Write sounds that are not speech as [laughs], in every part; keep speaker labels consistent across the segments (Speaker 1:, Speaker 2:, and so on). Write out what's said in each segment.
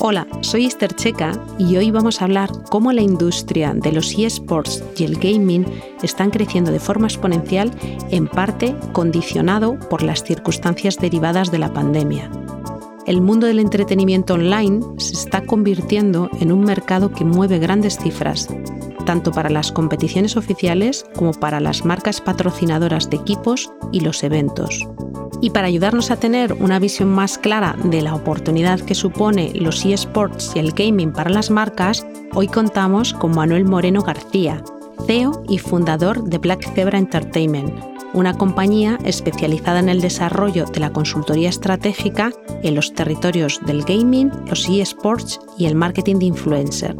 Speaker 1: Hola, soy Esther Checa y hoy vamos a hablar cómo la industria de los eSports y el gaming están creciendo de forma exponencial, en parte condicionado por las circunstancias derivadas de la pandemia. El mundo del entretenimiento online se está convirtiendo en un mercado que mueve grandes cifras, tanto para las competiciones oficiales como para las marcas patrocinadoras de equipos y los eventos. Y para ayudarnos a tener una visión más clara de la oportunidad que supone los eSports y el gaming para las marcas, hoy contamos con Manuel Moreno García, CEO y fundador de Black Zebra Entertainment, una compañía especializada en el desarrollo de la consultoría estratégica en los territorios del gaming, los eSports y el marketing de influencer.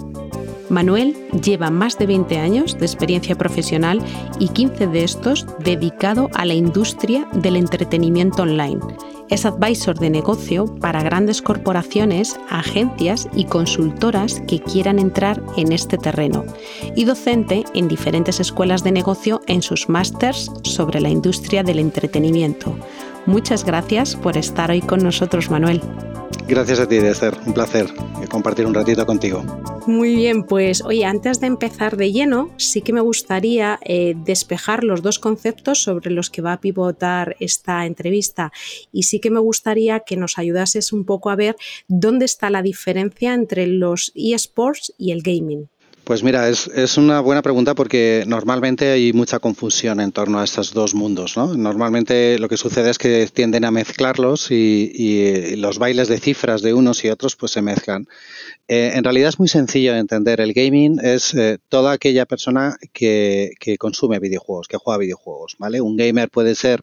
Speaker 1: Manuel lleva más de 20 años de experiencia profesional y 15 de estos dedicado a la industria del entretenimiento online. Es advisor de negocio para grandes corporaciones, agencias y consultoras que quieran entrar en este terreno y docente en diferentes escuelas de negocio en sus másters sobre la industria del entretenimiento. Muchas gracias por estar hoy con nosotros, Manuel.
Speaker 2: Gracias a ti, Esther. Un placer compartir un ratito contigo.
Speaker 1: Muy bien, pues oye, antes de empezar de lleno, sí que me gustaría eh, despejar los dos conceptos sobre los que va a pivotar esta entrevista y sí que me gustaría que nos ayudases un poco a ver dónde está la diferencia entre los eSports y el gaming.
Speaker 2: Pues mira, es, una buena pregunta porque normalmente hay mucha confusión en torno a estos dos mundos. ¿no? Normalmente lo que sucede es que tienden a mezclarlos y, los bailes de cifras de unos y otros pues se mezclan. Eh, en realidad es muy sencillo de entender. El gaming es eh, toda aquella persona que, que consume videojuegos, que juega videojuegos. ¿vale? Un gamer puede ser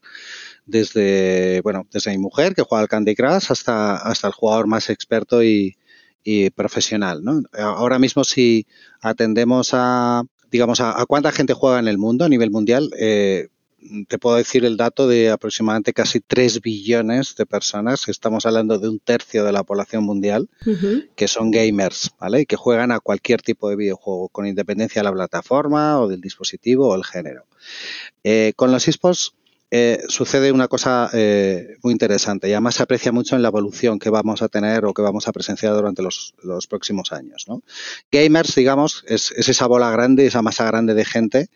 Speaker 2: desde, bueno, desde mi mujer que juega al Candy Crush hasta, hasta el jugador más experto y, y profesional. ¿no? Ahora mismo si atendemos a, digamos, a, cuánta gente juega en el mundo a nivel mundial, eh, te puedo decir el dato de aproximadamente casi 3 billones de personas, estamos hablando de un tercio de la población mundial, que son gamers, ¿vale? Y que juegan a cualquier tipo de videojuego, con independencia de la plataforma o del dispositivo o el género. Eh, con los esports eh, sucede una cosa eh, muy interesante y además se aprecia mucho en la evolución que vamos a tener o que vamos a presenciar durante los, próximos años. Gamers, digamos, es, esa bola grande, esa masa grande de gente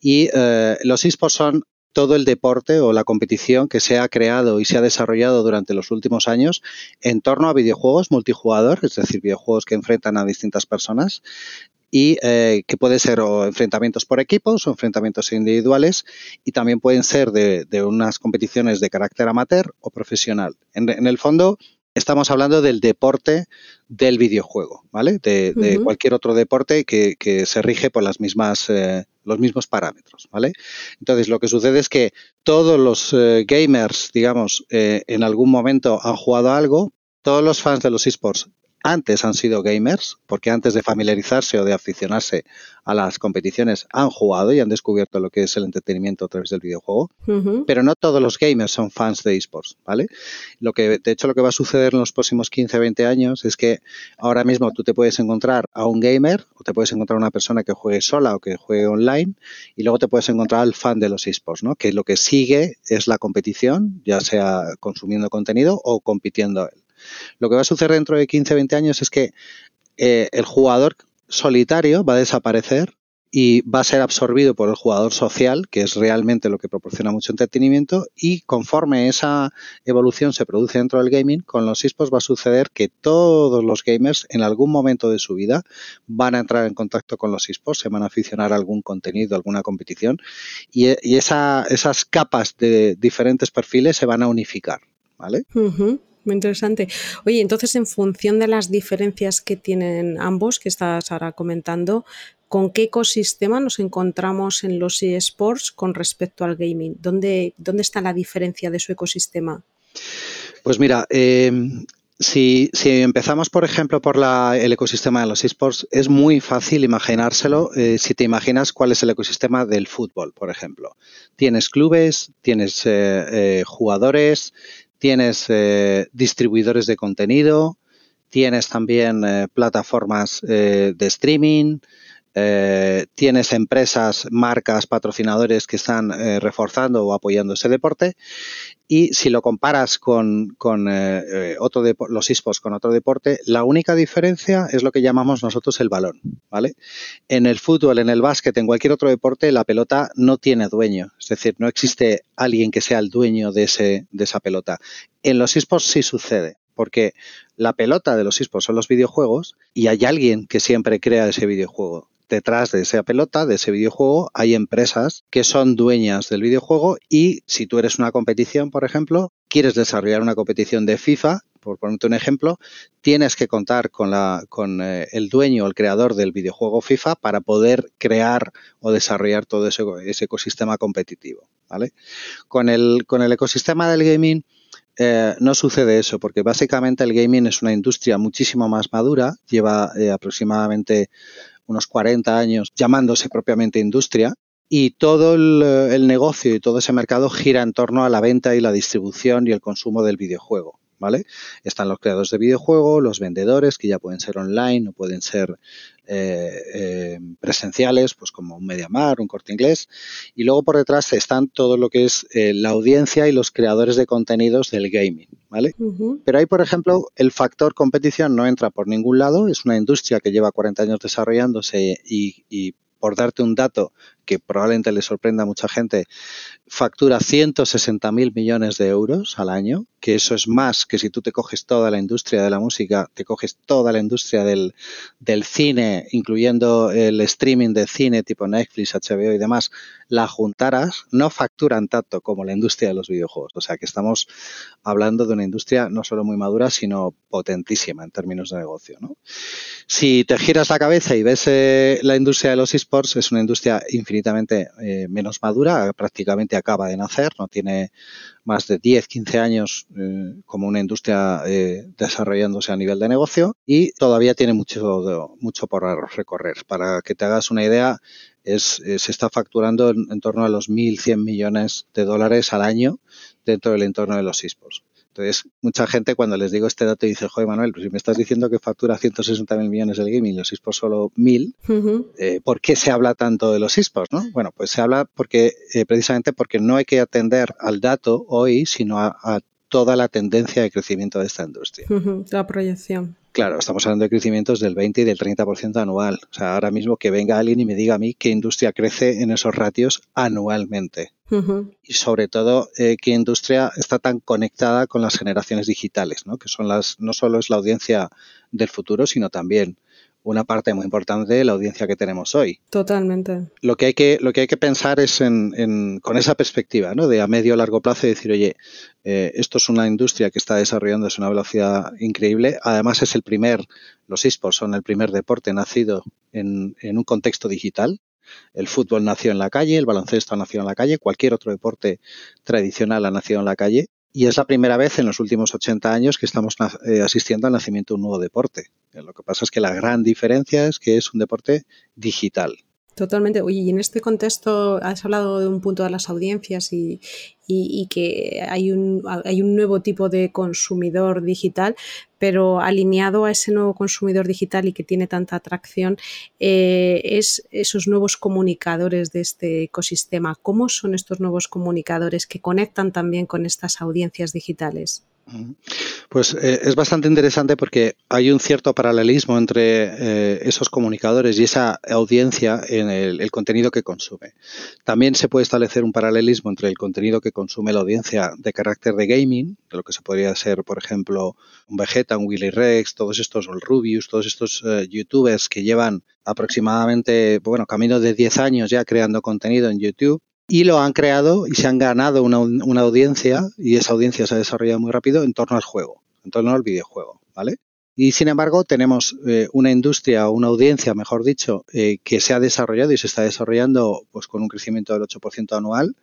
Speaker 2: y eh, los esports son todo el deporte o la competición que se ha creado y se ha desarrollado durante los últimos años en torno a videojuegos multijugador, es decir, videojuegos que enfrentan a distintas personas y eh, que puede ser o enfrentamientos por equipos o enfrentamientos individuales y también pueden ser de, unas competiciones de carácter amateur o profesional. En, el fondo, estamos hablando del deporte del videojuego, ¿vale? De, cualquier otro deporte que, se rige por las mismas, eh, los mismos parámetros, ¿vale? Entonces, lo que sucede es que todos los eh, gamers, digamos, en algún momento han jugado algo, todos los fans de los esports antes han sido gamers, porque antes de familiarizarse o de aficionarse a las competiciones han jugado y han descubierto lo que es el entretenimiento a través del videojuego, pero no todos los gamers son fans de esports, ¿vale? Lo que, de hecho, lo que va a suceder en los próximos 15, 20 años es que ahora mismo tú te puedes encontrar a un gamer o te puedes encontrar a una persona que juegue sola o que juegue online y luego te puedes encontrar al fan de los esports, ¿no? Que lo que sigue es la competición, ya sea consumiendo contenido o compitiendo él. Lo que va a suceder dentro de 15, 20 años es que eh, el jugador solitario va a desaparecer y va a ser absorbido por el jugador social, que es realmente lo que proporciona mucho entretenimiento, y conforme esa evolución se produce dentro del gaming, con los esports va a suceder que todos los gamers en algún momento de su vida van a entrar en contacto con los esports, se van a aficionar a algún contenido, alguna competición, y, esas capas de diferentes perfiles se van a unificar. ¿Vale?
Speaker 1: Muy interesante. Oye, entonces en función de las diferencias que tienen ambos, que estás ahora comentando, ¿con qué ecosistema nos encontramos en los eSports con respecto al gaming? ¿Dónde, dónde está la diferencia de su ecosistema?
Speaker 2: Pues mira, eh, si, empezamos, por ejemplo, por el ecosistema de los esports, es muy fácil imaginárselo eh, si te imaginas cuál es el ecosistema del fútbol, por ejemplo. Tienes clubes, tienes eh, jugadores, tienes distribuidores de contenido, tienes también plataformas de streaming, eh, tienes empresas, marcas, patrocinadores que están eh, reforzando o apoyando ese deporte. Y si lo comparas con, eh, otro los esports con otro deporte, la única diferencia es lo que llamamos nosotros el balón, ¿vale? En el fútbol, en el básquet, en cualquier otro deporte, la pelota no tiene dueño. Es decir, no existe alguien que sea el dueño de, de esa pelota. En los esports sí sucede porque la pelota de los esports son los videojuegos y hay alguien que siempre crea ese videojuego detrás de esa pelota, de ese videojuego, hay empresas que son dueñas del videojuego y si tú eres una competición, por ejemplo, quieres desarrollar una competición de FIFA, por ponerte un ejemplo, tienes que contar con, la, con eh, el dueño, el creador del videojuego FIFA para poder crear o desarrollar todo ese, ecosistema competitivo. ¿vale? Con, el, con el ecosistema del gaming, eh, no sucede eso, porque básicamente el gaming es una industria muchísimo más madura, lleva eh, aproximadamente unos 40 años llamándose propiamente industria, y todo el, negocio y todo ese mercado gira en torno a la venta y la distribución y el consumo del videojuego. ¿Vale? Están los creadores de videojuegos, los vendedores, que ya pueden ser online o pueden ser eh, eh, presenciales, pues como un Mediamar, un corte inglés. Y luego por detrás están todo lo que es eh, la audiencia y los creadores de contenidos del gaming. ¿vale? Pero ahí, por ejemplo, el factor competición no entra por ningún lado. Es una industria que lleva 40 años desarrollándose y, y por darte un dato que probablemente le sorprenda a mucha gente, factura 160 mil millones de euros al año, que eso es más que si tú te coges toda la industria de la música, te coges toda la industria del, del cine, incluyendo el streaming de cine tipo Netflix, HBO y demás, la juntaras, no facturan tanto como la industria de los videojuegos. O sea que estamos hablando de una industria no solo muy madura, sino potentísima en términos de negocio. ¿no? Si te giras la cabeza y ves eh, la industria de los esports, es una industria infinitamente eh, menos madura, prácticamente acaba de nacer, no tiene más de 10, 15 años eh, como una industria eh, desarrollándose a nivel de negocio y todavía tiene mucho, mucho por recorrer. Para que te hagas una idea, es, se está facturando en, torno a los 1.100 millones de dólares al año dentro del entorno de los esports. Entonces, mucha gente cuando les digo este dato dice, joder, Manuel, pues si me estás diciendo que factura 160 mil millones del gaming y los esports solo mil, eh, ¿por qué se habla tanto de los esports? ¿no? Bueno, pues se habla porque eh, precisamente porque no hay que atender al dato hoy, sino a, toda la tendencia de crecimiento de esta industria.
Speaker 1: La proyección.
Speaker 2: Claro, estamos hablando de crecimientos del 20 y del 30% anual. O sea, ahora mismo que venga alguien y me diga a mí qué industria crece en esos ratios anualmente. Y sobre todo, eh, qué industria está tan conectada con las generaciones digitales, ¿no? que son las, no solo es la audiencia del futuro, sino también una parte muy importante de la audiencia que tenemos hoy.
Speaker 1: Totalmente.
Speaker 2: Lo que hay que, lo que, hay que pensar es en, con esa perspectiva, ¿no? De a medio o largo plazo y decir, oye, eh, esto es una industria que está desarrollándose a una velocidad increíble. Además es el primer, los esports son el primer deporte nacido en, en un contexto digital. El fútbol nació en la calle, el baloncesto ha nacido en la calle, cualquier otro deporte tradicional ha nacido en la calle y es la primera vez en los últimos 80 años que estamos eh, asistiendo al nacimiento de un nuevo deporte. Lo que pasa es que la gran diferencia es que es un deporte digital.
Speaker 1: Totalmente. Oye, y en este contexto has hablado de un punto de las audiencias y, y, que hay un, hay un nuevo tipo de consumidor digital, pero alineado a ese nuevo consumidor digital y que tiene tanta atracción eh, es esos nuevos comunicadores de este ecosistema. ¿Cómo son estos nuevos comunicadores que conectan también con estas audiencias digitales?
Speaker 2: Pues eh, es bastante interesante porque hay un cierto paralelismo entre eh, esos comunicadores y esa audiencia en el, contenido que consume. También se puede establecer un paralelismo entre el contenido que consume la audiencia de carácter de gaming, de lo que se podría ser, por ejemplo, un Vegeta, un Willy Rex, todos estos, Rubius, todos estos eh, youtubers que llevan aproximadamente, bueno, camino de 10 años ya creando contenido en YouTube y lo han creado y se han ganado una, una, audiencia y esa audiencia se ha desarrollado muy rápido en torno al juego, en torno al videojuego, ¿vale? Y sin embargo tenemos eh, una industria una audiencia, mejor dicho, eh, que se ha desarrollado y se está desarrollando pues con un crecimiento del 8% anual,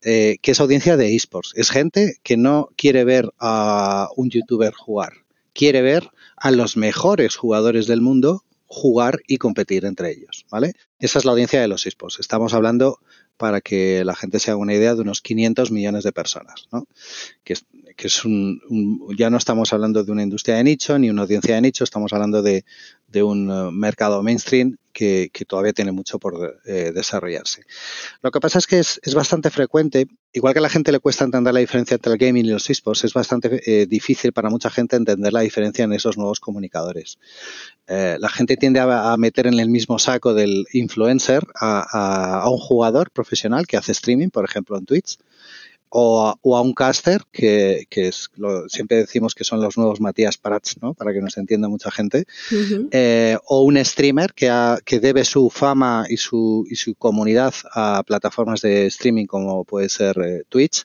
Speaker 2: eh, que es audiencia de esports. Es gente que no quiere ver a un youtuber jugar, quiere ver a los mejores jugadores del mundo jugar y competir entre ellos, ¿vale? Esa es la audiencia de los esports. Estamos hablando para que la gente se haga una idea de unos 500 millones de personas, ¿no? Que es, que es un, ya no estamos hablando de una industria de nicho ni una audiencia de nicho, estamos hablando de, de un eh, mercado mainstream que, todavía tiene mucho por eh, desarrollarse. Lo que pasa es que es, bastante frecuente, igual que a la gente le cuesta entender la diferencia entre el gaming y los esports, es bastante eh, difícil para mucha gente entender la diferencia en esos nuevos comunicadores. la gente tiende a, meter en el mismo saco del influencer a, a un jugador profesional que hace streaming, por ejemplo en Twitch, o a, un caster, que, es lo, siempre decimos que son los nuevos Matías Prats, ¿no? para que nos entienda mucha gente, eh, o un streamer que, que debe su fama y su, y su comunidad a plataformas de streaming como puede ser eh, Twitch,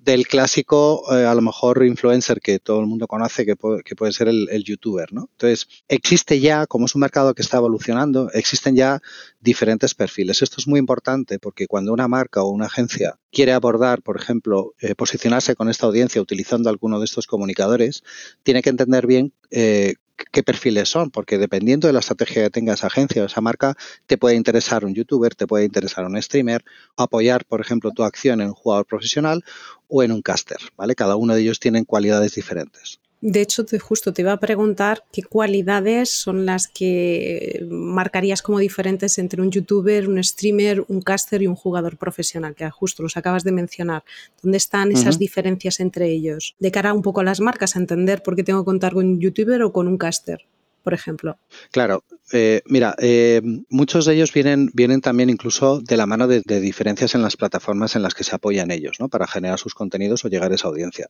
Speaker 2: del clásico, eh, a lo mejor, influencer que todo el mundo conoce, que puede, que puede ser el, youtuber, ¿no? Entonces, existe ya, como es un mercado que está evolucionando, existen ya diferentes perfiles. Esto es muy importante porque cuando una marca o una agencia quiere abordar, por ejemplo, eh, posicionarse con esta audiencia utilizando alguno de estos comunicadores, tiene que entender bien eh, qué perfiles son, porque dependiendo de la estrategia que tenga esa agencia o esa marca, te puede interesar un youtuber, te puede interesar un streamer, apoyar, por ejemplo, tu acción en un jugador profesional o en un caster, ¿vale? Cada uno de ellos tiene cualidades diferentes.
Speaker 1: De hecho, te, justo te iba a preguntar qué cualidades son las que marcarías como diferentes entre un youtuber, un streamer, un caster y un jugador profesional, que justo los acabas de mencionar. ¿Dónde están esas diferencias entre ellos? De cara un poco a las marcas, a entender por qué tengo que contar con un youtuber o con un caster por ejemplo?
Speaker 2: Claro, eh, mira, eh, muchos de ellos vienen, vienen también incluso de la mano de, diferencias en las plataformas en las que se apoyan ellos, ¿no? Para generar sus contenidos o llegar a esa audiencia.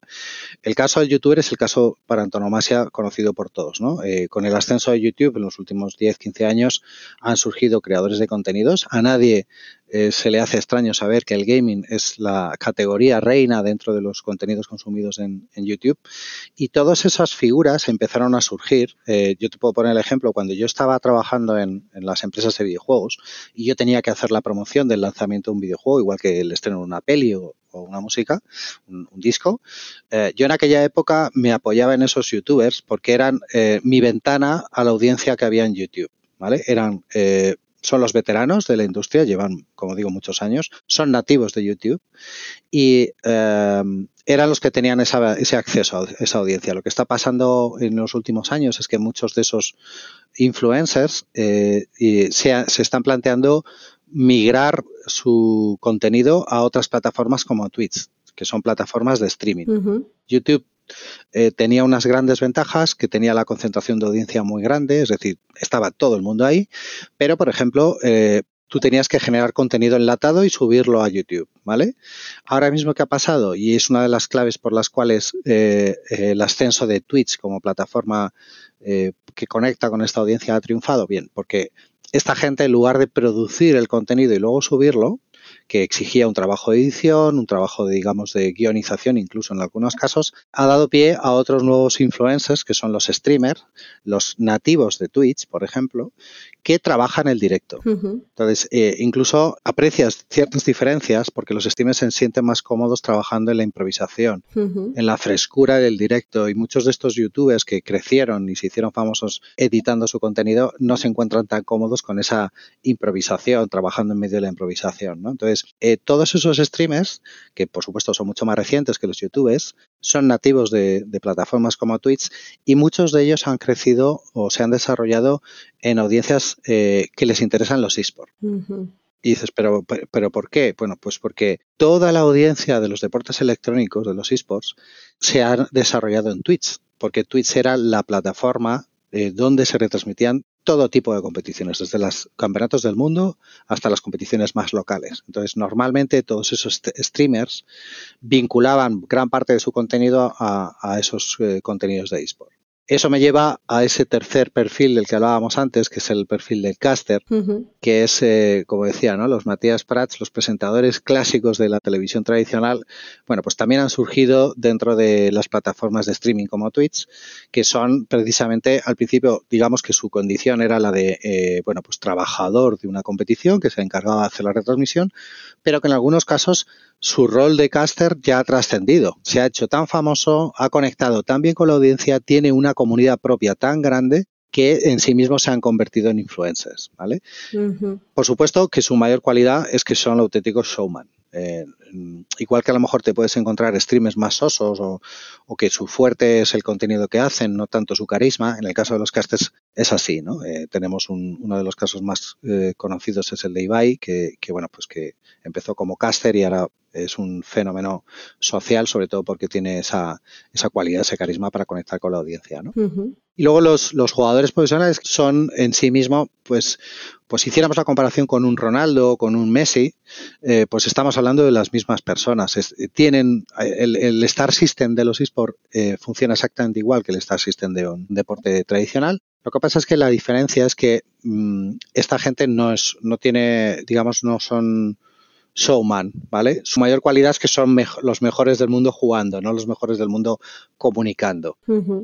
Speaker 2: El caso del youtuber es el caso para antonomasia conocido por todos, ¿no? Eh, con el ascenso de YouTube en los últimos 10, 15 años han surgido creadores de contenidos. A nadie eh, se le hace extraño saber que el gaming es la categoría reina dentro de los contenidos consumidos en, YouTube y todas esas figuras empezaron a surgir. Eh, yo te puedo poner el ejemplo, cuando yo estaba trabajando en, las empresas de videojuegos y yo tenía que hacer la promoción del lanzamiento de un videojuego, igual que el estreno de una peli o, una música, un, disco, eh, yo en aquella época me apoyaba en esos youtubers porque eran mi ventana a la audiencia que había en YouTube. ¿Vale? Eran son los veteranos de la industria, llevan, como digo, muchos años, son nativos de YouTube y em, eran los que tenían ese acceso a esa audiencia. Lo que está pasando en los últimos años es que muchos de esos influencers eh, se, están planteando migrar su contenido a otras plataformas como Twitch, que son plataformas de streaming. YouTube eh, tenía unas grandes ventajas, que tenía la concentración de audiencia muy grande, es decir, estaba todo el mundo ahí, pero por ejemplo, eh, tú tenías que generar contenido enlatado y subirlo a YouTube, ¿vale? Ahora mismo, ¿qué ha pasado? Y es una de las claves por las cuales eh, el ascenso de Twitch como plataforma que conecta con esta audiencia ha triunfado, bien, porque esta gente, en lugar de producir el contenido y luego subirlo, que exigía un trabajo de edición, un trabajo de, digamos, de guionización, incluso en algunos casos, ha dado pie a otros nuevos influencers que son los streamers, los nativos de Twitch, por ejemplo, que trabajan el directo. Entonces, eh, incluso aprecias ciertas diferencias porque los streamers se sienten más cómodos trabajando en la improvisación, en la frescura del directo y muchos de estos youtubers que crecieron y se hicieron famosos editando su contenido no se encuentran tan cómodos con esa improvisación, trabajando en medio de la improvisación. ¿no? Entonces, eh, todos esos streamers, que por supuesto son mucho más recientes que los youtubers, son nativos de, plataformas como Twitch y muchos de ellos han crecido o se han desarrollado en audiencias eh, que les interesan los esports. Y dices, ¿pero, pero ¿por qué? Bueno, pues porque toda la audiencia de los deportes electrónicos, de los esports, se ha desarrollado en Twitch, porque Twitch era la plataforma eh, donde se retransmitían todo tipo de competiciones, desde los campeonatos del mundo hasta las competiciones más locales. Entonces, normalmente todos esos streamers vinculaban gran parte de su contenido a, esos eh, contenidos de eSport. Eso me lleva a ese tercer perfil del que hablábamos antes, que es el perfil del caster, que es, eh, como decía, ¿no? los Matías Prats, los presentadores clásicos de la televisión tradicional, bueno, pues también han surgido dentro de las plataformas de streaming como Twitch, que son precisamente al principio, digamos que su condición era la de, eh, bueno, pues trabajador de una competición que se encargaba de hacer la retransmisión, pero que en algunos casos su rol de caster ya ha trascendido. Se ha hecho tan famoso, ha conectado tan bien con la audiencia, tiene una comunidad propia tan grande que en sí mismos se han convertido en influencers, ¿vale? Por supuesto que su mayor cualidad es que son auténticos showman. Eh, igual que a lo mejor te puedes encontrar streamers más sosos o, que su fuerte es el contenido que hacen, no tanto su carisma. En el caso de los casters es así, ¿no? Eh, tenemos uno de los casos más eh, conocidos es el de Ibai, que, que, bueno, pues que empezó como caster y ahora es un fenómeno social, sobre todo porque tiene esa, esa cualidad, ese carisma para conectar con la audiencia. ¿no? Y luego los, los, jugadores profesionales son en sí mismos, pues, pues si hiciéramos la comparación con un Ronaldo o con un Messi, eh, pues estamos hablando de las mismas personas. tienen el, el, Star System de los eSports eh, funciona exactamente igual que el Star System de un deporte tradicional. Lo que pasa es que la diferencia es que mm, esta gente no es, no tiene, digamos, no son showman, ¿vale? Su mayor cualidad es que son los mejores del mundo jugando, no los mejores del mundo comunicando.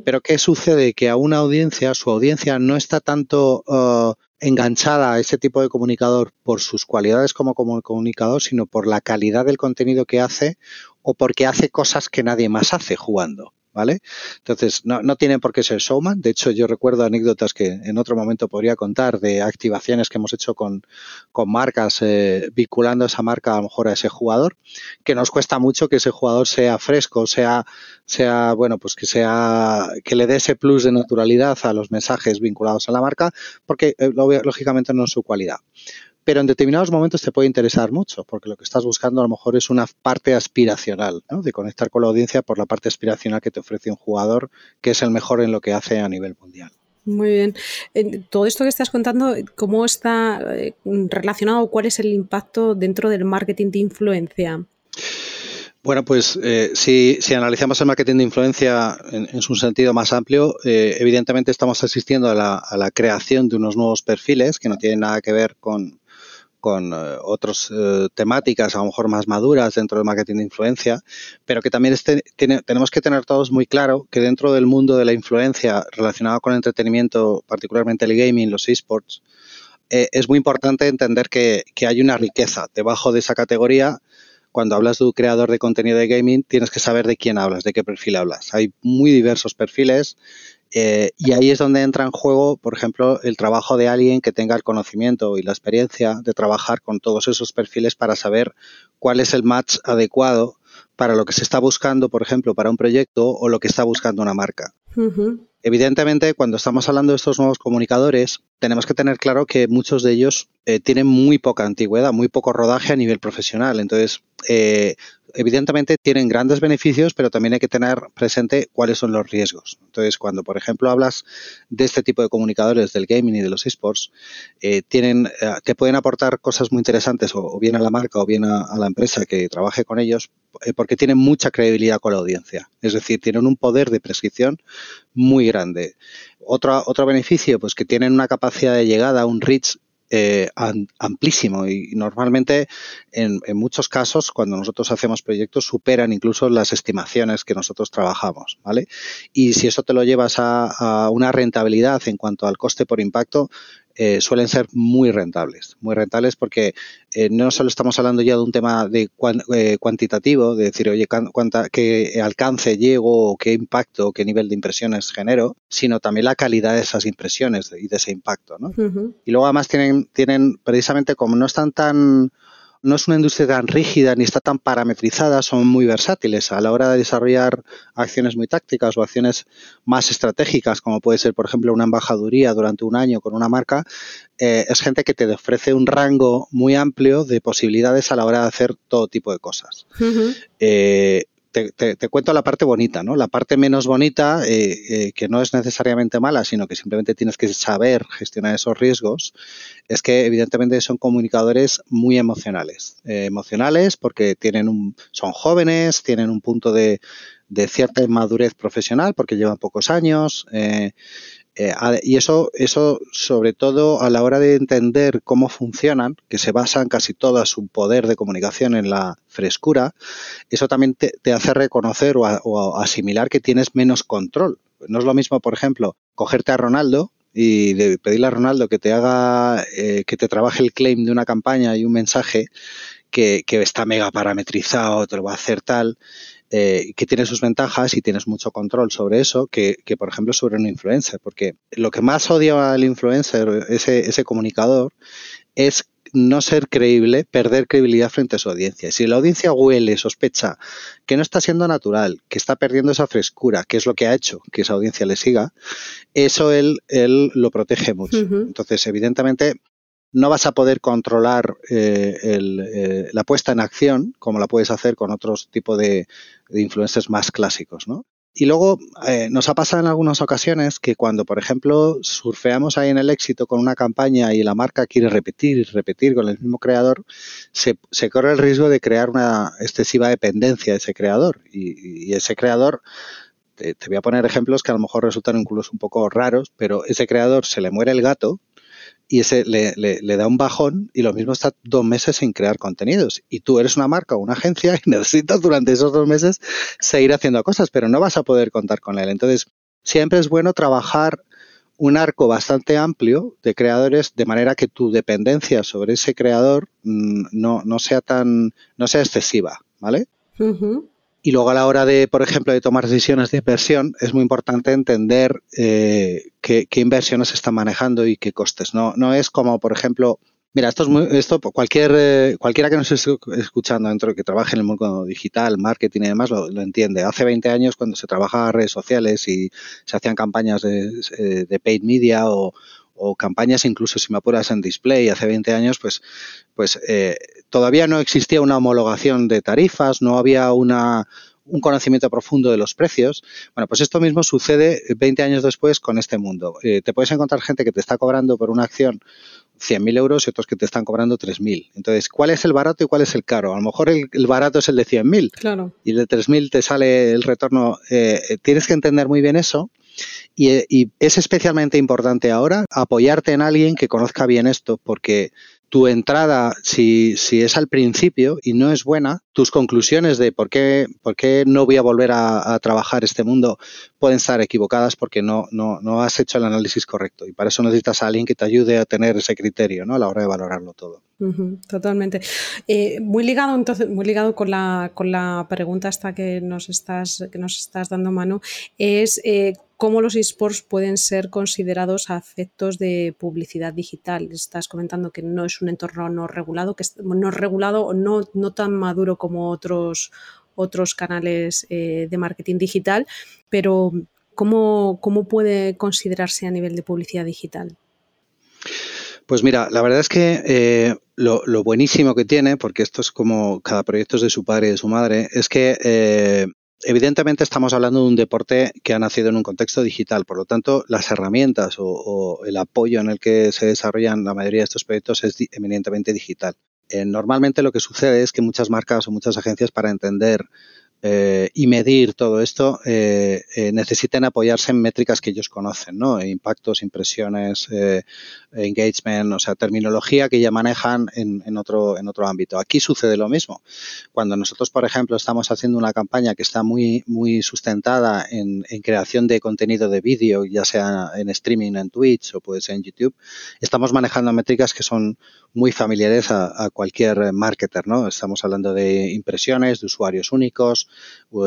Speaker 2: Pero ¿qué sucede? Que a una audiencia, su audiencia no está tanto uh, enganchada a ese tipo de comunicador por sus cualidades como, como comunicador, sino por la calidad del contenido que hace o porque hace cosas que nadie más hace jugando. ¿Vale? Entonces, no, no tienen por qué ser showman. De hecho, yo recuerdo anécdotas que en otro momento podría contar de activaciones que hemos hecho con, con marcas, eh, vinculando esa marca a lo mejor a ese jugador, que nos cuesta mucho que ese jugador sea fresco, sea, sea, bueno, pues que sea, que le dé ese plus de naturalidad a los mensajes vinculados a la marca, porque eh, lógicamente no es su cualidad pero en determinados momentos te puede interesar mucho, porque lo que estás buscando a lo mejor es una parte aspiracional, ¿no? de conectar con la audiencia por la parte aspiracional que te ofrece un jugador que es el mejor en lo que hace a nivel mundial.
Speaker 1: Muy bien. Todo esto que estás contando, ¿cómo está eh, relacionado? ¿Cuál es el impacto dentro del marketing de influencia?
Speaker 2: Bueno, pues eh, si, analizamos el marketing de influencia en, su sentido más amplio, eh, evidentemente estamos asistiendo a la, a la, creación de unos nuevos perfiles que no tienen nada que ver con, con eh, otras eh, temáticas a lo mejor más maduras dentro del marketing de influencia, pero que también este, tenemos que tener todos muy claro que dentro del mundo de la influencia relacionado con el entretenimiento, particularmente el gaming, los esports, eh, es muy importante entender que, que hay una riqueza debajo de esa categoría cuando hablas de un creador de contenido de gaming, tienes que saber de quién hablas, de qué perfil hablas. Hay muy diversos perfiles eh, y ahí es donde entra en juego, por ejemplo, el trabajo de alguien que tenga el conocimiento y la experiencia de trabajar con todos esos perfiles para saber cuál es el match adecuado para lo que se está buscando, por ejemplo, para un proyecto o lo que está buscando una marca. Evidentemente, cuando estamos hablando de estos nuevos comunicadores, tenemos que tener claro que muchos de ellos eh, tienen muy poca antigüedad, muy poco rodaje a nivel profesional. Entonces, eh, evidentemente tienen grandes beneficios, pero también hay que tener presente cuáles son los riesgos. Entonces, cuando, por ejemplo, hablas de este tipo de comunicadores del gaming y de los esports, eh, tienen, eh, pueden aportar cosas muy interesantes o, bien a la marca o bien a, la empresa que trabaje con ellos, eh, porque tienen mucha credibilidad con la audiencia. Es decir, tienen un poder de prescripción muy grande. Otro, otro beneficio, pues que tienen una capacidad de llegada, un reach eh, amplísimo y normalmente en, muchos casos cuando nosotros hacemos proyectos superan incluso las estimaciones que nosotros trabajamos, ¿vale? Y si eso te lo llevas a, a una rentabilidad en cuanto al coste por impacto, eh, suelen ser muy rentables, muy rentables porque eh, no solo estamos hablando ya de un tema de eh, cuantitativo, de decir, oye, cuánta, qué alcance llego, qué impacto, qué nivel de impresiones genero, sino también la calidad de esas impresiones y de ese impacto, ¿no? Y luego además tienen, tienen precisamente como no están tan no es una industria tan rígida ni está tan parametrizada, son muy versátiles a la hora de desarrollar acciones muy tácticas o acciones más estratégicas, como puede ser, por ejemplo, una embajaduría durante un año con una marca. Eh, es gente que te ofrece un rango muy amplio de posibilidades a la hora de hacer todo tipo de cosas te, cuento la parte bonita, ¿no? La parte menos bonita, eh, eh, que no es necesariamente mala, sino que simplemente tienes que saber gestionar esos riesgos, es que evidentemente son comunicadores muy emocionales. Eh, emocionales porque tienen un, son jóvenes, tienen un punto de, de cierta madurez profesional porque llevan pocos años. Eh, y eso, eso, sobre todo a la hora de entender cómo funcionan, que se basan casi todo su poder de comunicación en la frescura, eso también te, hace reconocer o, asimilar que tienes menos control. No es lo mismo, por ejemplo, cogerte a Ronaldo y pedirle a Ronaldo que te haga, eh, que te trabaje el claim de una campaña y un mensaje que, que está mega parametrizado, te lo va a hacer tal, eh, que tiene sus ventajas y tienes mucho control sobre eso que, que, por ejemplo, sobre un influencer. Porque lo que más odia al influencer, ese, ese comunicador, es no ser creíble, perder credibilidad frente a su audiencia. Si la audiencia huele, sospecha que no está siendo natural, que está perdiendo esa frescura, que es lo que ha hecho que esa audiencia le siga, eso él, él lo protege mucho. Entonces, evidentemente, no vas a poder controlar eh, eh, la puesta en acción como la puedes hacer con otros tipos de, influencers más clásicos, ¿no? Y luego eh, nos ha pasado en algunas ocasiones que cuando, por ejemplo, surfeamos ahí en el éxito con una campaña y la marca quiere repetir y repetir con el mismo creador, se, corre el riesgo de crear una excesiva dependencia de ese creador. Y, ese creador, te, te voy a poner ejemplos que a lo mejor resultan incluso un poco raros, pero ese creador se le muere el gato y ese le, le, da un bajón y lo mismo está dos meses sin crear contenidos. Y tú eres una marca o una agencia [laughs] y necesitas durante esos dos meses seguir haciendo cosas, pero no vas a poder contar con él. Entonces, siempre es bueno trabajar un arco bastante amplio de creadores de manera que tu dependencia sobre ese creador mm, no, no sea tan, no sea excesiva, ¿vale? Y luego a la hora de, por ejemplo, de tomar decisiones de inversión, es muy importante entender eh, qué, inversiones se están manejando y qué costes. No, no es como, por ejemplo, mira, esto es muy, esto cualquier eh, cualquiera que nos esté escuchando dentro que trabaje en el mundo digital, marketing y demás lo, entiende. Hace 20 años cuando se trabajaba redes sociales y se hacían campañas de, eh, de paid media o, o campañas incluso si me apuras en display hace 20 años, pues, pues eh, todavía no existía una homologación de tarifas, no había una, un conocimiento profundo de los precios. Bueno, pues esto mismo sucede 20 años después con este mundo. Eh, te puedes encontrar gente que te está cobrando por una acción 100.000 euros y otros que te están cobrando 3.000. Entonces, ¿cuál es el barato y cuál es el caro? A lo mejor el, barato es el de 100.000
Speaker 1: claro.
Speaker 2: y el de 3.000 te sale el retorno. Eh, tienes que entender muy bien eso y, es especialmente importante ahora apoyarte en alguien que conozca bien esto, porque tu entrada, si, si es al principio y no es buena, tus conclusiones de por qué, por qué no voy a volver a, trabajar este mundo pueden estar equivocadas porque no, has hecho el análisis correcto. Y para eso necesitas a alguien que te ayude a tener ese criterio ¿no? a la hora de valorarlo todo.
Speaker 1: Totalmente. Eh, muy ligado, entonces, muy ligado con la, con la pregunta esta que nos estás, que nos estás dando mano, es eh, cómo los esports pueden ser considerados a efectos de publicidad digital. Estás comentando que no es un entorno no regulado, que no regulado o no, no tan maduro como otros, otros canales eh, de marketing digital, pero ¿cómo, ¿cómo puede considerarse a nivel de publicidad digital?
Speaker 2: Pues mira, la verdad es que eh, lo, buenísimo que tiene, porque esto es como cada proyecto es de su padre y de su madre, es que eh, evidentemente estamos hablando de un deporte que ha nacido en un contexto digital, por lo tanto, las herramientas o, el apoyo en el que se desarrollan la mayoría de estos proyectos es eminentemente digital. Eh, normalmente lo que sucede es que muchas marcas o muchas agencias para entender eh, y medir todo esto, eh, eh, necesiten apoyarse en métricas que ellos conocen, ¿no? Impactos, impresiones, engagement, o sea, terminología que ya manejan en, otro, en otro ámbito. Aquí sucede lo mismo. Cuando nosotros, por ejemplo, estamos haciendo una campaña que está muy, muy sustentada en, en creación de contenido de vídeo, ya sea en streaming en Twitch o puede ser en YouTube, estamos manejando métricas que son muy familiares a, cualquier marketer, ¿no? Estamos hablando de impresiones, de usuarios únicos.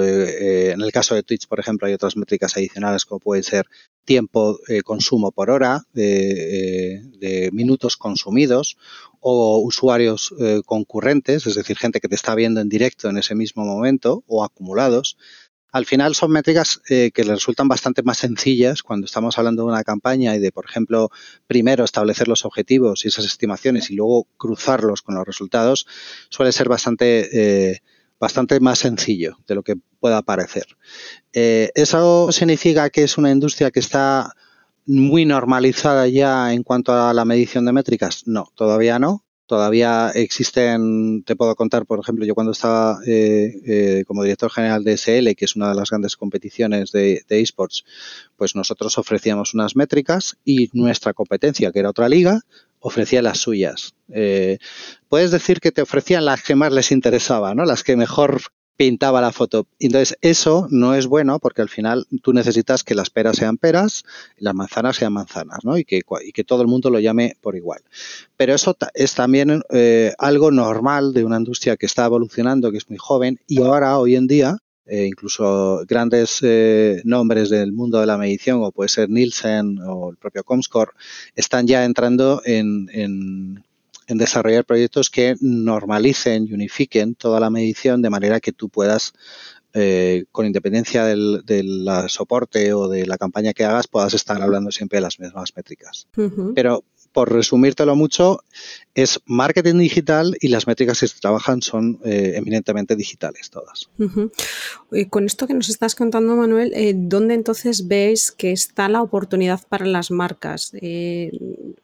Speaker 2: Eh, en el caso de Twitch, por ejemplo, hay otras métricas adicionales como puede ser tiempo eh, consumo por hora, de, de, minutos consumidos o usuarios concurrentes, es decir, gente que te está viendo en directo en ese mismo momento o acumulados. Al final son métricas eh, que resultan bastante más sencillas cuando estamos hablando de una campaña y de, por ejemplo, primero establecer los objetivos y esas estimaciones y luego cruzarlos con los resultados, suele ser bastante, eh, bastante más sencillo de lo que pueda parecer. Eh, ¿Eso significa que es una industria que está muy normalizada ya en cuanto a la medición de métricas? No, todavía no. Todavía existen, te puedo contar, por ejemplo, yo cuando estaba eh, eh, como director general de SL, que es una de las grandes competiciones de, esports, pues nosotros ofrecíamos unas métricas y nuestra competencia, que era otra liga, ofrecía las suyas. Eh, puedes decir que te ofrecían las que más les interesaba, ¿no? Las que mejor pintaba la foto. Entonces, eso no es bueno porque al final tú necesitas que las peras sean peras y las manzanas sean manzanas, ¿no? Y que, y que todo el mundo lo llame por igual. Pero eso es también eh, algo normal de una industria que está evolucionando, que es muy joven y ahora, hoy en día, eh, incluso grandes eh, nombres del mundo de la medición, o puede ser Nielsen o el propio Comscore, están ya entrando en en desarrollar proyectos que normalicen y unifiquen toda la medición de manera que tú puedas, eh, con independencia del, soporte o de la campaña que hagas, puedas estar hablando siempre de las mismas métricas. Pero por resumírtelo mucho, es marketing digital y las métricas que se trabajan son eh, eminentemente digitales todas.
Speaker 1: Con esto que nos estás contando, Manuel, eh, ¿dónde entonces veis que está la oportunidad para las marcas? Eh,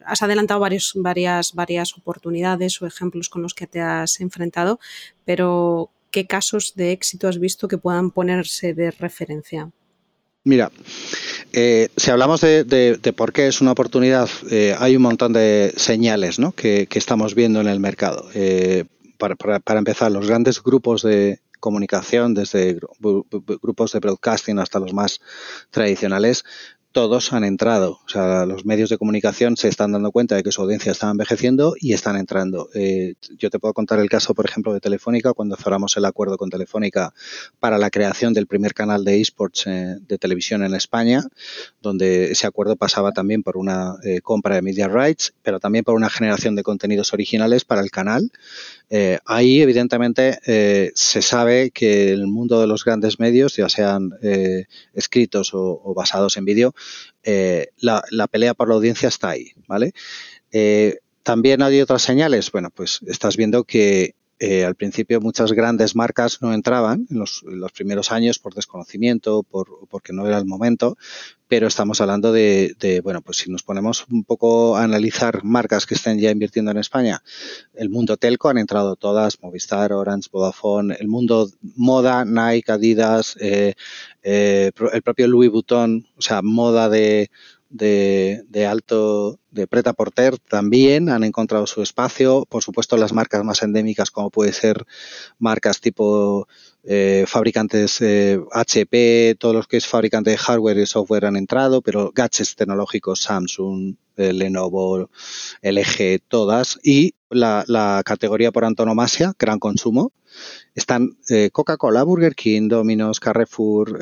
Speaker 1: has adelantado varias, varias oportunidades o ejemplos con los que te has enfrentado, pero ¿qué casos de éxito has visto que puedan ponerse de referencia?
Speaker 2: Mira, eh, si hablamos de, por qué es una oportunidad, eh, hay un montón de señales ¿no? que, estamos viendo en el mercado. Eh, para, empezar, los grandes grupos de comunicación, desde grupos de broadcasting hasta los más tradicionales, todos han entrado. O sea, los medios de comunicación se están dando cuenta de que su audiencia está envejeciendo y están entrando. Eh, yo te puedo contar el caso, por ejemplo, de Telefónica, cuando cerramos el acuerdo con Telefónica para la creación del primer canal de esports eh, de televisión en España, donde ese acuerdo pasaba también por una eh, compra de media rights, pero también por una generación de contenidos originales para el canal. Ahí, evidentemente, se sabe que el mundo de los grandes medios, ya sean escritos o basados en vídeo, eh, la, pelea por la audiencia está ahí, ¿vale? Eh, también hay otras señales. Bueno, pues estás viendo que eh, al principio muchas grandes marcas no entraban en los, primeros años por desconocimiento, por, porque no era el momento, pero estamos hablando de, bueno, pues si nos ponemos un poco a analizar marcas que estén ya invirtiendo en España, el mundo telco han entrado todas, Movistar, Orange, Vodafone, el mundo moda, Nike, Adidas, eh, eh, el propio Louis Vuitton, o sea, moda de de, alto, de Preta Porter también han encontrado su espacio. Por supuesto, las marcas más endémicas, como puede ser marcas tipo eh, fabricantes HP, eh, todos los que es fabricante de hardware y software han entrado, pero gadgets tecnológicos, Samsung, eh, Lenovo, LG, todas. Y la, la, categoría por antonomasia, gran consumo, están Coca-Cola, Burger King, Domino's, Carrefour,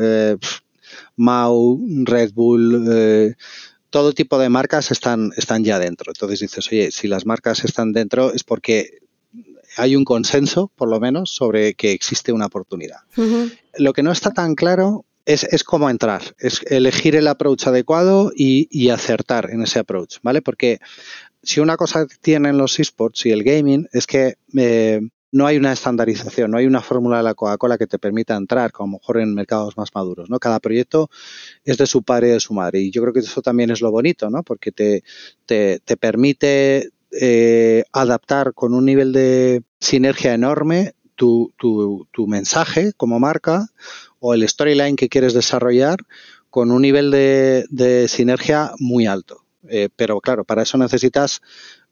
Speaker 2: Mau, Red Bull, eh, todo tipo de marcas están, están ya dentro. Entonces dices, oye, si las marcas están dentro es porque hay un consenso, por lo menos, sobre que existe una oportunidad. Lo que no está tan claro es, es, cómo entrar, es elegir el approach adecuado y, acertar en ese approach, ¿vale? Porque si una cosa tienen los esports y el gaming es que eh, no hay una estandarización, no hay una fórmula de la Coca-Cola que te permita entrar, como mejor en mercados más maduros, ¿no? Cada proyecto es de su padre y de su madre. Y yo creo que eso también es lo bonito, ¿no? Porque te, te, te permite eh, adaptar con un nivel de sinergia enorme tu, tu, tu mensaje como marca o el storyline que quieres desarrollar con un nivel de, de sinergia muy alto. Eh, pero claro, para eso necesitas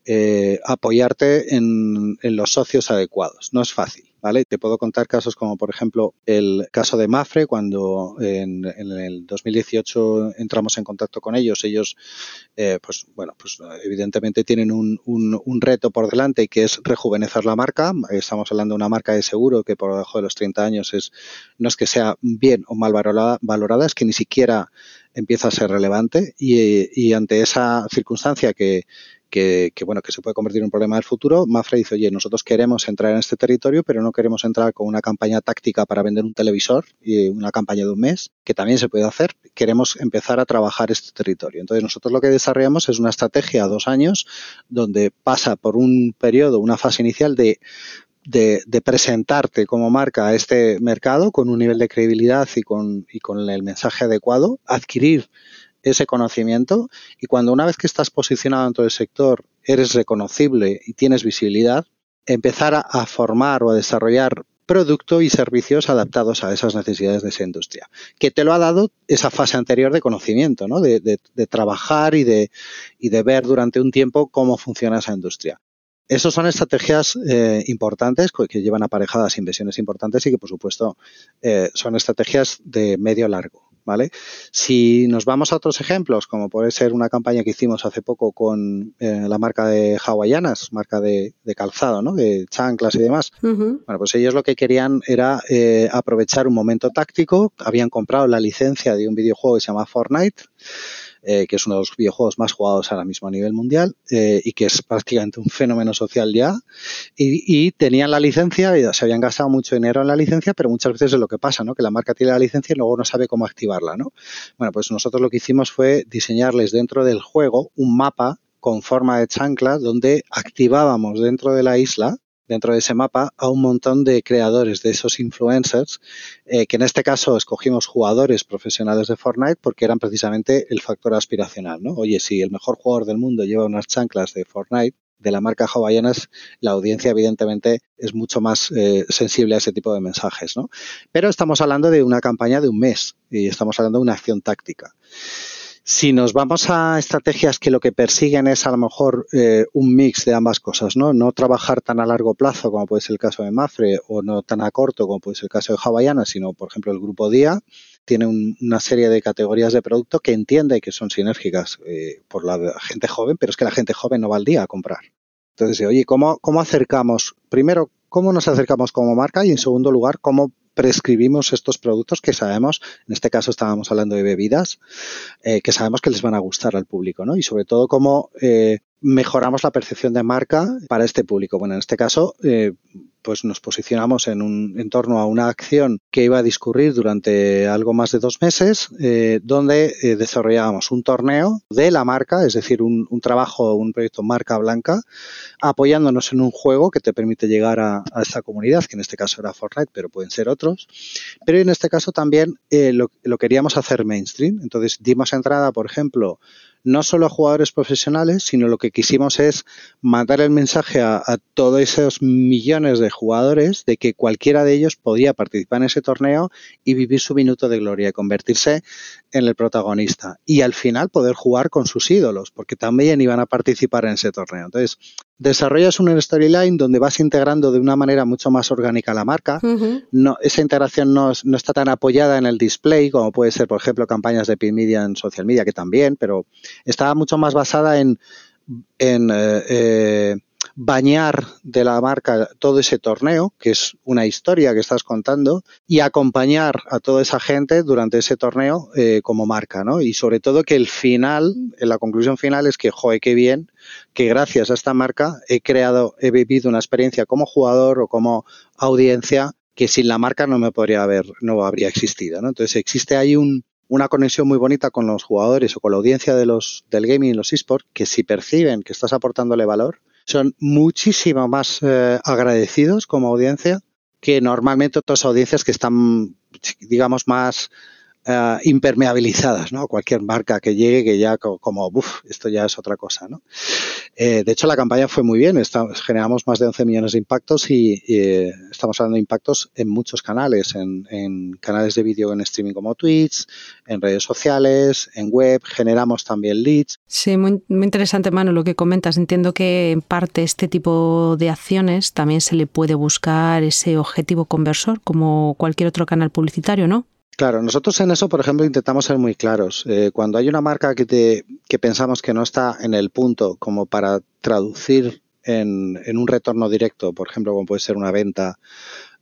Speaker 2: eh, apoyarte en, los socios adecuados. No es fácil. ¿vale? Te puedo contar casos como, por ejemplo, el caso de Mafre, cuando en, el 2018 entramos en contacto con ellos, ellos, eh, pues bueno, pues evidentemente tienen un, reto por delante que es rejuvenecer la marca. Estamos hablando de una marca de seguro que por debajo de los 30 años es, no es que sea bien o mal valorada, es que ni siquiera empieza a ser relevante y ante esa circunstancia que, que, bueno, que se puede convertir en un problema del futuro, Mafre dice, oye, nosotros queremos entrar en este territorio, pero no queremos entrar con una campaña táctica para vender un televisor y una campaña de un mes, que también se puede hacer. Queremos empezar a trabajar este territorio. Entonces, nosotros lo que desarrollamos es una estrategia a dos años, donde pasa por un periodo, una fase inicial de presentarte como marca a este mercado con un nivel de credibilidad y con el mensaje adecuado, adquirir ese conocimiento y cuando una vez que estás posicionado en todo el sector eres reconocible y tienes visibilidad, empezar a, formar o a desarrollar producto y servicios adaptados a esas necesidades de esa industria, que te lo ha dado esa fase anterior de conocimiento, ¿no? de, de, trabajar y de, y de ver durante un tiempo cómo funciona esa industria. Esas son estrategias eh, importantes que llevan aparejadas inversiones importantes y que, por supuesto, eh, son estrategias de medio largo. ¿Vale? Si nos vamos a otros ejemplos, como puede ser una campaña que hicimos hace poco con eh, la marca de hawaianas, marca de, calzado, ¿no? De chanclas y demás. Bueno, pues ellos lo que querían era eh, aprovechar un momento táctico. Habían comprado la licencia de un videojuego que se llama Fortnite eh, que es uno de los videojuegos más jugados ahora mismo a nivel mundial eh, y que es prácticamente un fenómeno social ya. Y, tenían la licencia, y se habían gastado mucho dinero en la licencia, pero muchas veces es lo que pasa, ¿no? Que la marca tiene la licencia y luego no sabe cómo activarla, ¿no? Bueno, pues nosotros lo que hicimos fue diseñarles dentro del juego un mapa con forma de chancla donde activábamos dentro de la isla dentro de ese mapa a un montón de creadores de esos influencers, eh, que en este caso escogimos jugadores profesionales de Fortnite porque eran precisamente el factor aspiracional, ¿no? Oye, si el mejor jugador del mundo lleva unas chanclas de Fortnite, de la marca Hawaiianas, la audiencia evidentemente es mucho más eh, sensible a ese tipo de mensajes, ¿no? Pero estamos hablando de una campaña de un mes y estamos hablando de una acción táctica. Si nos vamos a estrategias que lo que persiguen es a lo mejor eh, un mix de ambas cosas, ¿no? No trabajar tan a largo plazo como puede ser el caso de Mafre o no tan a corto como puede ser el caso de Hawaiiana, sino por ejemplo el grupo Día tiene una serie de categorías de producto que entiende que son sinérgicas eh, por la gente joven, pero es que la gente joven no va al día a comprar. Entonces, oye, ¿cómo, ¿cómo acercamos? Primero, ¿cómo nos acercamos como marca? Y en segundo lugar, ¿cómo prescribimos estos productos que sabemos, en este caso estábamos hablando de bebidas, eh, que sabemos que les van a gustar al público, ¿no? Y sobre todo cómo eh, mejoramos la percepción de marca para este público. Bueno, en este caso, eh, pues nos posicionamos en, un, en torno a una acción que iba a discurrir durante algo más de dos meses, eh, donde eh, desarrollábamos un torneo de la marca, es decir, un, un, trabajo, un proyecto marca blanca, apoyándonos en un juego que te permite llegar a, a, esta comunidad, que en este caso era Fortnite, pero pueden ser otros. Pero en este caso también eh, lo, lo queríamos hacer mainstream. Entonces dimos entrada, por ejemplo, no solo a jugadores profesionales, sino lo que quisimos es mandar el mensaje a, todos esos millones de jugadores de que cualquiera de ellos podía participar en ese torneo y vivir su minuto de gloria y convertirse en el protagonista. Y al final poder jugar con sus ídolos, porque también iban a participar en ese torneo. Entonces, desarrollas una storyline donde vas integrando de una manera mucho más orgánica la marca. no, esa integración no, no, está tan apoyada en el display como puede ser, por ejemplo, campañas de pin media en social media, que también, pero está mucho más basada en, en eh, eh, bañar de la marca todo ese torneo, que es una historia que estás contando, y acompañar a toda esa gente durante ese torneo eh, como marca, ¿no? Y sobre todo que el final, la conclusión final es que, joder, qué bien, que gracias a esta marca he creado, he vivido una experiencia como jugador o como audiencia que sin la marca no me podría haber, no habría existido. Entonces existe ahí un, una conexión muy bonita con los jugadores o con la audiencia de los, del gaming y los esports, que si perciben que estás aportándole valor, son muchísimo más eh, agradecidos como audiencia que normalmente otras audiencias que están, digamos, más uh, impermeabilizadas, ¿no? Cualquier marca que llegue que ya como, uff, esto ya es otra cosa, ¿no? Eh, de hecho, la campaña fue muy bien, generamos más de 11 millones de impactos y, eh, estamos hablando de impactos en muchos canales, en, en canales de vídeo en streaming como Twitch, en redes sociales, en web, generamos también leads.
Speaker 1: Sí, muy, muy interesante, Manu, lo que comentas. Entiendo que en parte este tipo de acciones también se le puede buscar ese objetivo conversor como cualquier otro canal publicitario, ¿no?
Speaker 2: Claro, nosotros en eso, por ejemplo, intentamos ser muy claros. Eh, cuando hay una marca que, te, que pensamos que no está en el punto como para traducir en, un retorno directo, por ejemplo, como puede ser una venta,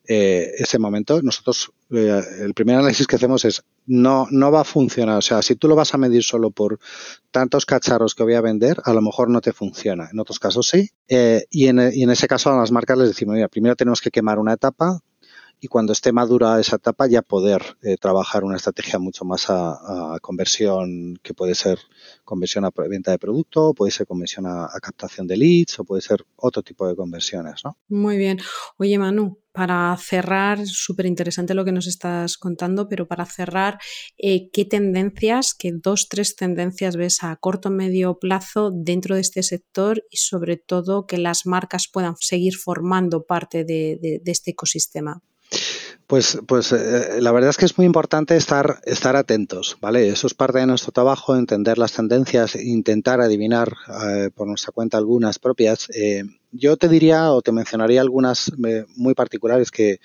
Speaker 2: eh, ese momento, nosotros eh, el primer análisis que hacemos es no, no va a funcionar. O sea, si tú lo vas a medir solo por tantos cacharros que voy a vender, a lo mejor no te funciona. En otros casos sí. Y, en, y en ese caso a las marcas les decimos, mira, primero tenemos que quemar una etapa, y cuando esté madura esa etapa ya poder eh, trabajar una estrategia mucho más a, conversión que puede ser conversión a venta de producto, puede ser conversión a, captación de leads o puede ser otro tipo de conversiones. ¿no?
Speaker 1: Muy bien. Oye Manu, para cerrar, súper interesante lo que nos estás contando, pero para cerrar, eh, ¿qué tendencias, qué dos, tres tendencias ves a corto, medio plazo dentro de este sector y sobre todo que las marcas puedan seguir formando parte de este ecosistema?
Speaker 2: Pues, pues eh, la verdad es que es muy importante estar, estar atentos, ¿vale? Eso es parte de nuestro trabajo, entender las tendencias, intentar adivinar eh, por nuestra cuenta algunas propias. Eh, yo te diría o te mencionaría algunas eh, muy particulares que,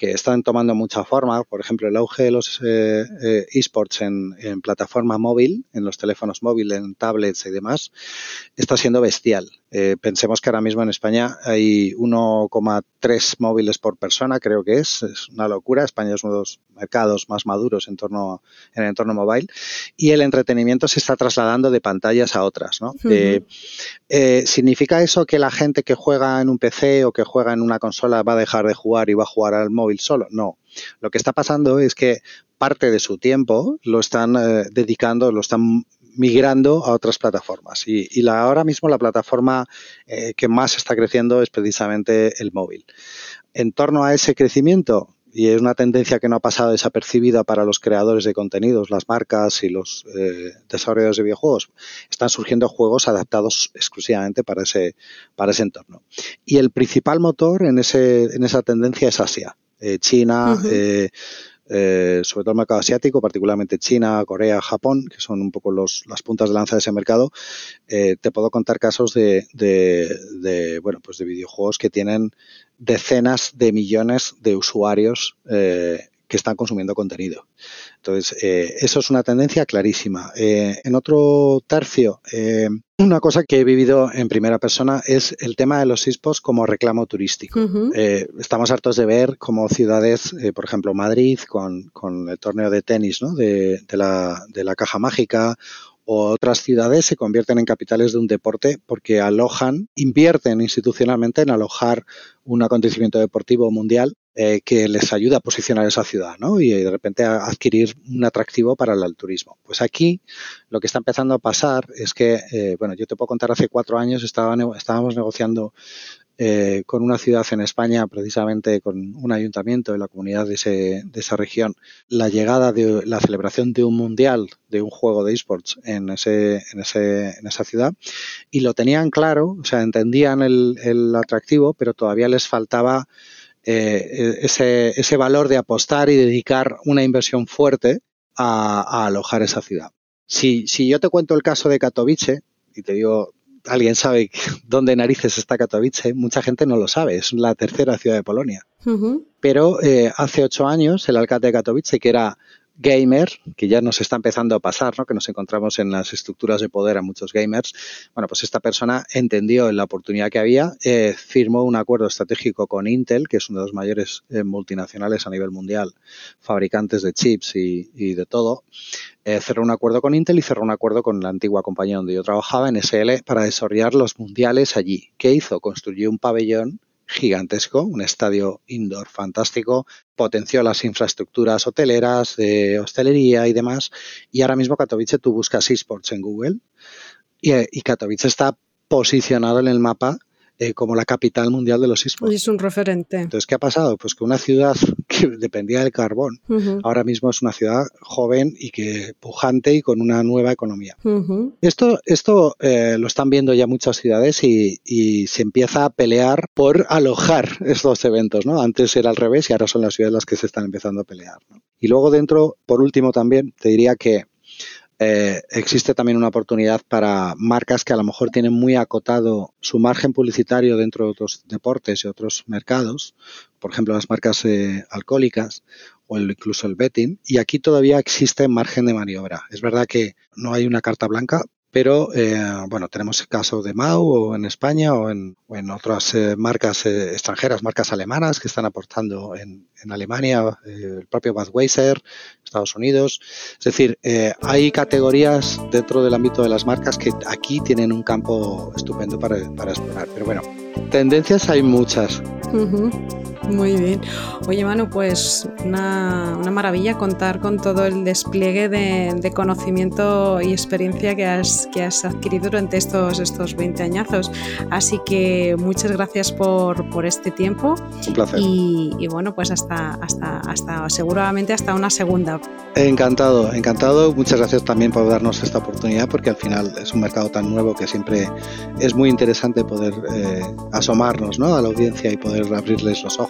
Speaker 2: que están tomando mucha forma. Por ejemplo, el auge de los eh, eh, esports en, en, plataforma móvil, en los teléfonos móviles, en tablets y demás, está siendo bestial. Eh, pensemos que ahora mismo en España hay 1,3 móviles por persona, creo que es. Es una locura. España es uno de los mercados más maduros en, torno, en el entorno móvil. Y el entretenimiento se está trasladando de pantallas a otras. ¿no? Uh -huh. ¿Significa eso que la gente que juega en un PC o que juega en una consola va a dejar de jugar y va a jugar al móvil solo. No. Lo que está pasando es que parte de su tiempo lo están eh, dedicando, lo están migrando a otras plataformas. Y, ahora mismo la plataforma eh, que más está creciendo es precisamente el móvil. En torno a ese crecimiento, y es una tendencia que no ha pasado desapercibida para los creadores de contenidos, las marcas y los eh, desarrolladores de videojuegos. Están surgiendo juegos adaptados exclusivamente para ese, para ese entorno. Y el principal motor en, ese, en esa tendencia es Asia. Eh, China, uh -huh. eh, eh, sobre todo el mercado asiático, particularmente China, Corea, Japón, que son un poco los, las puntas de lanza de ese mercado, eh, te puedo contar casos de, de, de, bueno, pues de videojuegos que tienen decenas de millones de usuarios eh, que están consumiendo contenido. Entonces, eh, eso es una tendencia clarísima. Eh, en otro tercio, eh, una cosa que he vivido en primera persona es el tema de los esports como reclamo turístico. Uh -huh. estamos hartos de ver cómo ciudades, eh, por ejemplo, Madrid, con, con, el torneo de tenis ¿no? de, de, la, de la caja mágica o otras ciudades se convierten en capitales de un deporte porque alojan, invierten institucionalmente en alojar un acontecimiento deportivo mundial eh, que les ayuda a posicionar esa ciudad ¿no? y de repente a adquirir un atractivo para el turismo. Pues aquí lo que está empezando a pasar es que, eh, bueno, yo te puedo contar, hace cuatro años estábamos negociando eh, con una ciudad en España, precisamente con un ayuntamiento de la comunidad de, ese, de, esa región, la llegada de la celebración de un mundial, de un juego de esports en, ese, en, ese, en esa ciudad, y lo tenían claro, o sea, entendían el atractivo, pero todavía les faltaba eh, ese, ese valor de apostar y dedicar una inversión fuerte a, a alojar esa ciudad. Si, si yo te cuento el caso de Katowice, y te digo alguien sabe [laughs] dónde narices está Katowice, mucha gente no lo sabe, es la tercera ciudad de Polonia. Uh -huh. Pero eh, hace ocho años el alcalde de Katowice, que era gamer, que ya nos está empezando a pasar, ¿no? que nos encontramos en las estructuras de poder a muchos gamers, bueno, pues esta persona entendió la oportunidad que había, eh, firmó un acuerdo estratégico con Intel, que es uno de los mayores eh, multinacionales a nivel mundial, fabricantes de chips y, de todo, eh, cerró un acuerdo con Intel y cerró un acuerdo con la antigua compañía donde yo trabajaba, en SL, para desarrollar los mundiales allí. ¿Qué hizo? Construyó un pabellón gigantesco, un estadio indoor fantástico, potenció las infraestructuras hoteleras, de hostelería y demás, y ahora mismo Katowice tú buscas esports en Google y, y Katowice está posicionado en el mapa eh, como la capital mundial de los esports.
Speaker 1: es un referente.
Speaker 2: Entonces, ¿qué ha pasado? Pues que una ciudad [laughs] que dependía del carbón, ahora mismo es una ciudad joven y que pujante y con una nueva economía. Esto, esto eh, lo están viendo ya muchas ciudades y, se empieza a pelear por alojar [laughs] estos eventos, ¿no? Antes era al revés y ahora son las ciudades las que se están empezando a pelear. Y luego dentro, por último también, te diría que eh, existe también una oportunidad para marcas que a lo mejor tienen muy acotado su margen publicitario dentro de otros deportes y otros mercados, por ejemplo las marcas eh, alcohólicas o incluso el betting, y aquí todavía existe margen de maniobra. Es verdad que no hay una carta blanca, pero eh, bueno, tenemos el caso de Mau o en España o en, otras eh, marcas eh, extranjeras, marcas alemanas que están aportando en, Alemania, el propio Budweiser, Estados Unidos. Es decir, hay categorías dentro del ámbito de las marcas que aquí tienen un campo estupendo para, explorar. Pero bueno, tendencias hay muchas.
Speaker 1: Muy bien. Oye, Manu, pues una, maravilla contar con todo el despliegue de, conocimiento y experiencia que has, que has adquirido durante estos, estos 20 añazos. Así que muchas gracias por, este tiempo.
Speaker 2: Un placer.
Speaker 1: Y, bueno, pues hasta, hasta, hasta, seguramente hasta una segunda.
Speaker 2: Encantado, encantado. Muchas gracias también por darnos esta oportunidad porque al final es un mercado tan nuevo que siempre es muy interesante poder eh, asomarnos ¿no? a la audiencia y poder abrirles los